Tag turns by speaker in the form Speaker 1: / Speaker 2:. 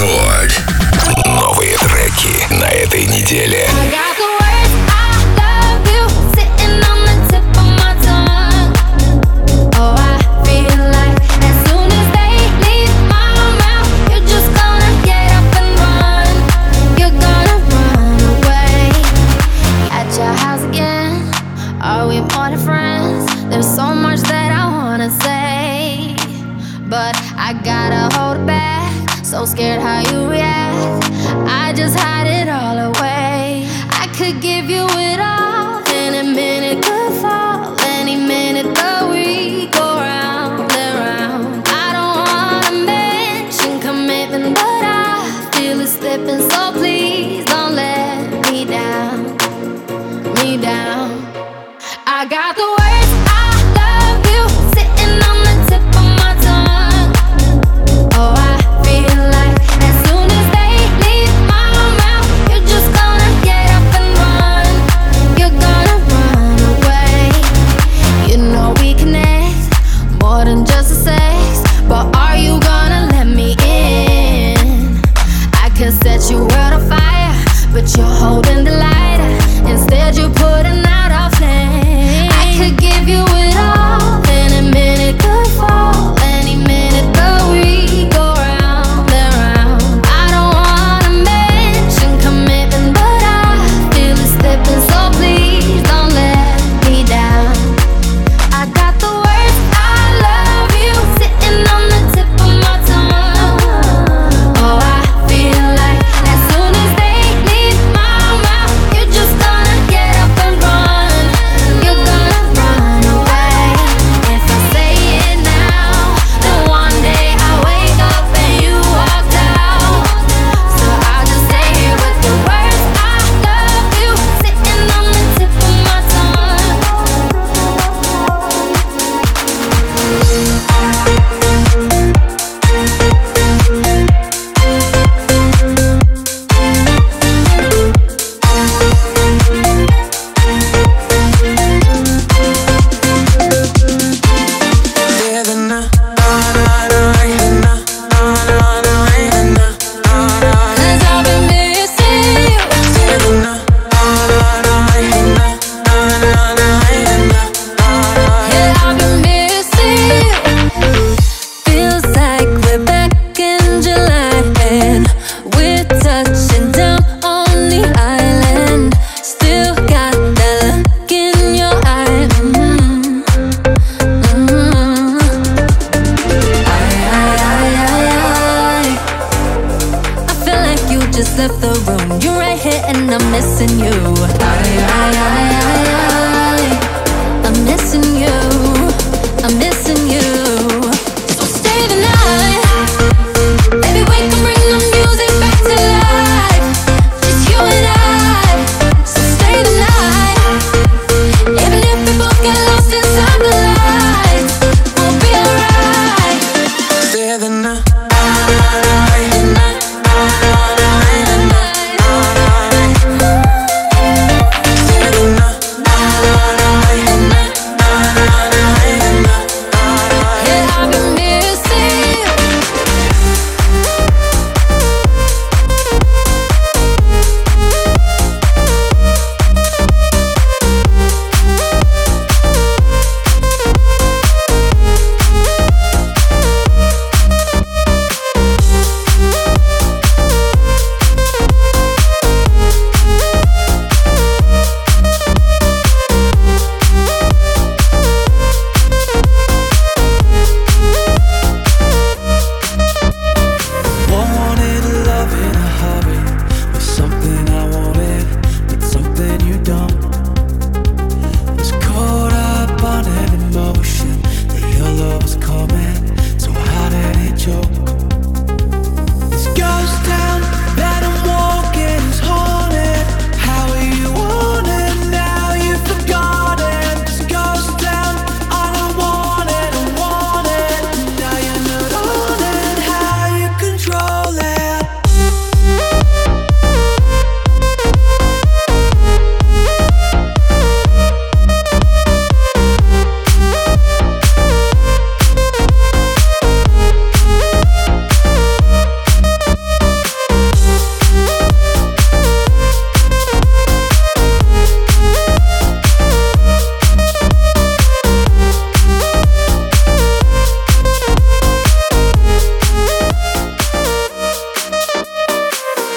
Speaker 1: Рекорд. Новые треки на этой неделе.
Speaker 2: I got So scared how you react. I just hide it all away. I could give you. you're holding left the room. You're right here and I'm missing you. I, I